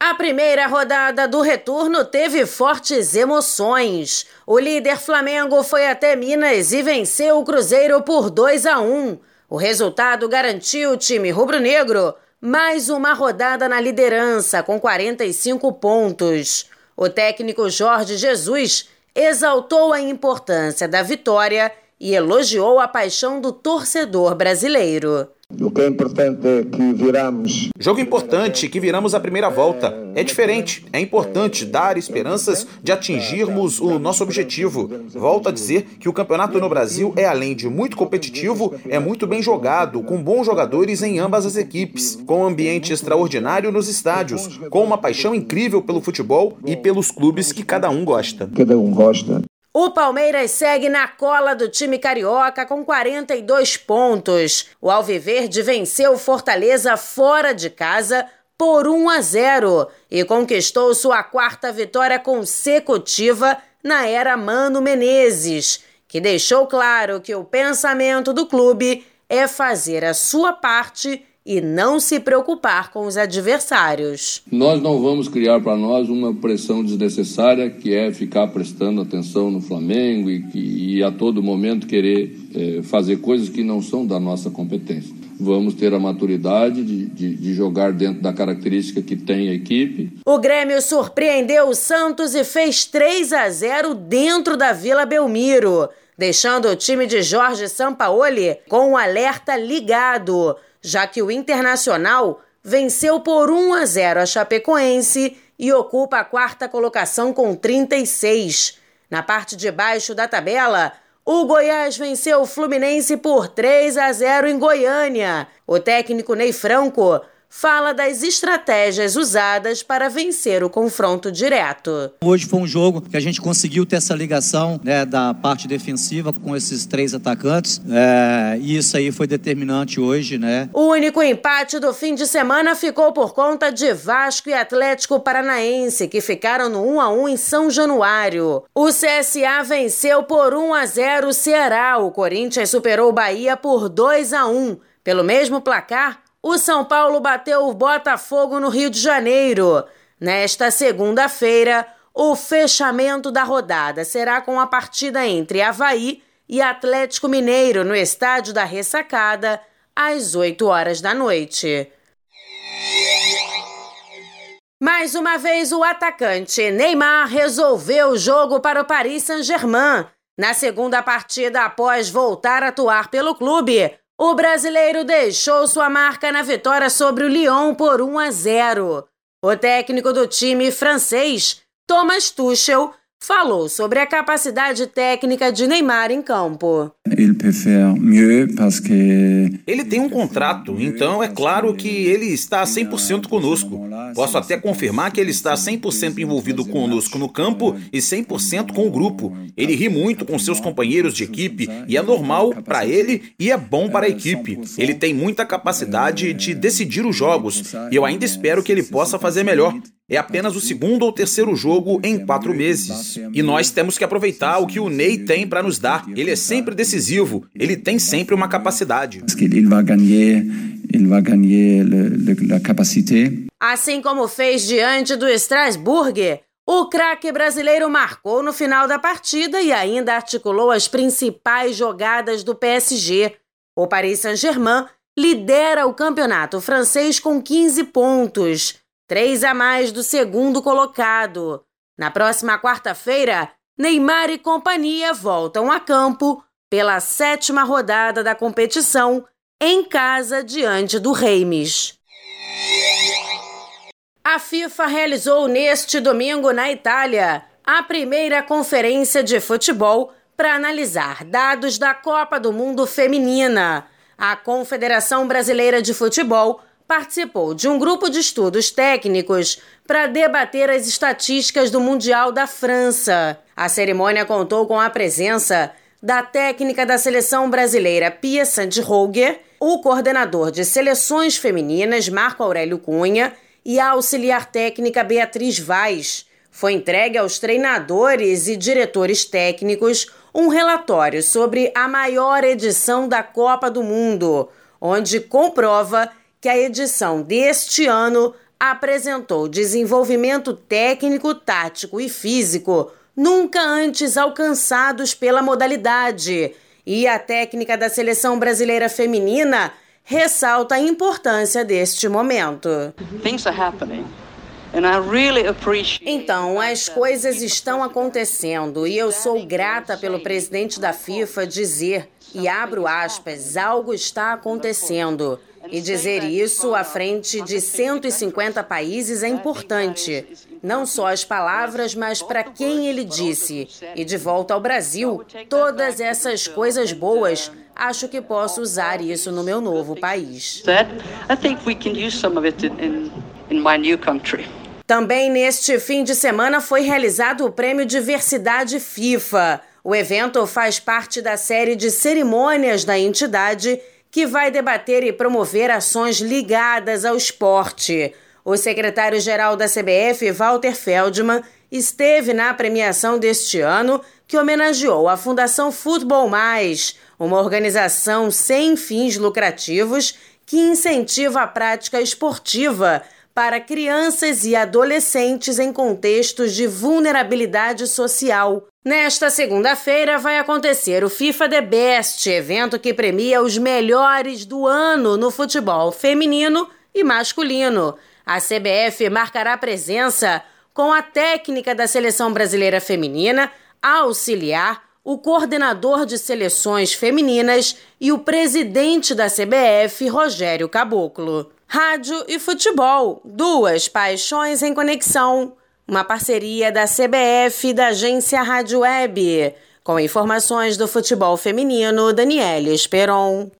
A primeira rodada do retorno teve fortes emoções. O líder Flamengo foi até Minas e venceu o Cruzeiro por 2 a 1. O resultado garantiu o time rubro-negro mais uma rodada na liderança com 45 pontos. O técnico Jorge Jesus exaltou a importância da vitória e elogiou a paixão do torcedor brasileiro. O que é importante é que viramos. Jogo importante que viramos a primeira volta. É diferente. É importante dar esperanças de atingirmos o nosso objetivo. Volto a dizer que o campeonato no Brasil é, além de muito competitivo, é muito bem jogado, com bons jogadores em ambas as equipes, com um ambiente extraordinário nos estádios, com uma paixão incrível pelo futebol e pelos clubes que cada um gosta. Cada um gosta. O Palmeiras segue na cola do time carioca com 42 pontos. O Alviverde venceu Fortaleza fora de casa por 1 a 0 e conquistou sua quarta vitória consecutiva na era Mano Menezes, que deixou claro que o pensamento do clube é fazer a sua parte e não se preocupar com os adversários. Nós não vamos criar para nós uma pressão desnecessária, que é ficar prestando atenção no Flamengo e, e a todo momento querer é, fazer coisas que não são da nossa competência. Vamos ter a maturidade de, de, de, jogar dentro da característica que tem a equipe. O Grêmio surpreendeu o Santos e fez 3 a 0 dentro da Vila Belmiro, deixando o time de Jorge Sampaoli com o um alerta ligado já que o Internacional venceu por 1 a 0 a Chapecoense e ocupa a quarta colocação com 36. Na parte de baixo da tabela, o Goiás venceu o Fluminense por 3 a 0 em Goiânia. O técnico Ney Franco fala das estratégias usadas para vencer o confronto direto. Hoje foi um jogo que a gente conseguiu ter essa ligação né, da parte defensiva com esses três atacantes é, e isso aí foi determinante hoje, né? O único empate do fim de semana ficou por conta de Vasco e Atlético Paranaense, que ficaram no 1 a 1 em São Januário. O CSA venceu por 1 a 0 o Ceará. O Corinthians superou o Bahia por 2 a 1. Pelo mesmo placar, o São Paulo bateu o Botafogo no Rio de Janeiro. Nesta segunda-feira, o fechamento da rodada será com a partida entre Havaí e Atlético Mineiro no estádio da Ressacada, às 8 horas da noite. Mais uma vez, o atacante Neymar resolveu o jogo para o Paris Saint-Germain. Na segunda partida, após voltar a atuar pelo clube, o brasileiro deixou sua marca na vitória sobre o Lyon por 1 a 0. O técnico do time francês, Thomas Tuchel, falou sobre a capacidade técnica de Neymar em campo. Ele tem um contrato, então é claro que ele está 100% conosco. Posso até confirmar que ele está 100% envolvido conosco no campo e 100% com o grupo. Ele ri muito com seus companheiros de equipe e é normal para ele e é bom para a equipe. Ele tem muita capacidade de decidir os jogos e eu ainda espero que ele possa fazer melhor. É apenas o segundo ou terceiro jogo em quatro meses. E nós temos que aproveitar o que o Ney tem para nos dar. Ele é sempre decisivo, ele tem sempre uma capacidade. Assim como fez diante do Strasbourg, o craque brasileiro marcou no final da partida e ainda articulou as principais jogadas do PSG. O Paris Saint-Germain lidera o campeonato francês com 15 pontos três a mais do segundo colocado. Na próxima quarta-feira, Neymar e companhia voltam a campo pela sétima rodada da competição em casa diante do Reims. A FIFA realizou neste domingo na Itália a primeira conferência de futebol para analisar dados da Copa do Mundo Feminina. A Confederação Brasileira de Futebol participou de um grupo de estudos técnicos para debater as estatísticas do Mundial da França. A cerimônia contou com a presença da técnica da seleção brasileira Pia Sandroger, o coordenador de seleções femininas Marco Aurélio Cunha e a auxiliar técnica Beatriz Vaz. Foi entregue aos treinadores e diretores técnicos um relatório sobre a maior edição da Copa do Mundo, onde comprova que a edição deste ano apresentou desenvolvimento técnico, tático e físico nunca antes alcançados pela modalidade. E a técnica da seleção brasileira feminina ressalta a importância deste momento. Então, as coisas estão acontecendo e eu sou grata pelo presidente da FIFA dizer, e abro aspas, algo está acontecendo. E dizer isso à frente de 150 países é importante. Não só as palavras, mas para quem ele disse. E de volta ao Brasil, todas essas coisas boas, acho que posso usar isso no meu novo país. Também neste fim de semana foi realizado o Prêmio Diversidade FIFA. O evento faz parte da série de cerimônias da entidade que vai debater e promover ações ligadas ao esporte. O secretário-geral da CBF, Walter Feldman, esteve na premiação deste ano que homenageou a Fundação Futebol Mais, uma organização sem fins lucrativos que incentiva a prática esportiva para crianças e adolescentes em contextos de vulnerabilidade social. Nesta segunda-feira vai acontecer o FIFA The Best, evento que premia os melhores do ano no futebol feminino e masculino. A CBF marcará presença com a técnica da seleção brasileira feminina, a auxiliar, o coordenador de seleções femininas e o presidente da CBF, Rogério Caboclo. Rádio e futebol, duas paixões em conexão. Uma parceria da CBF e da agência Rádio Web. Com informações do futebol feminino, Daniela Esperon.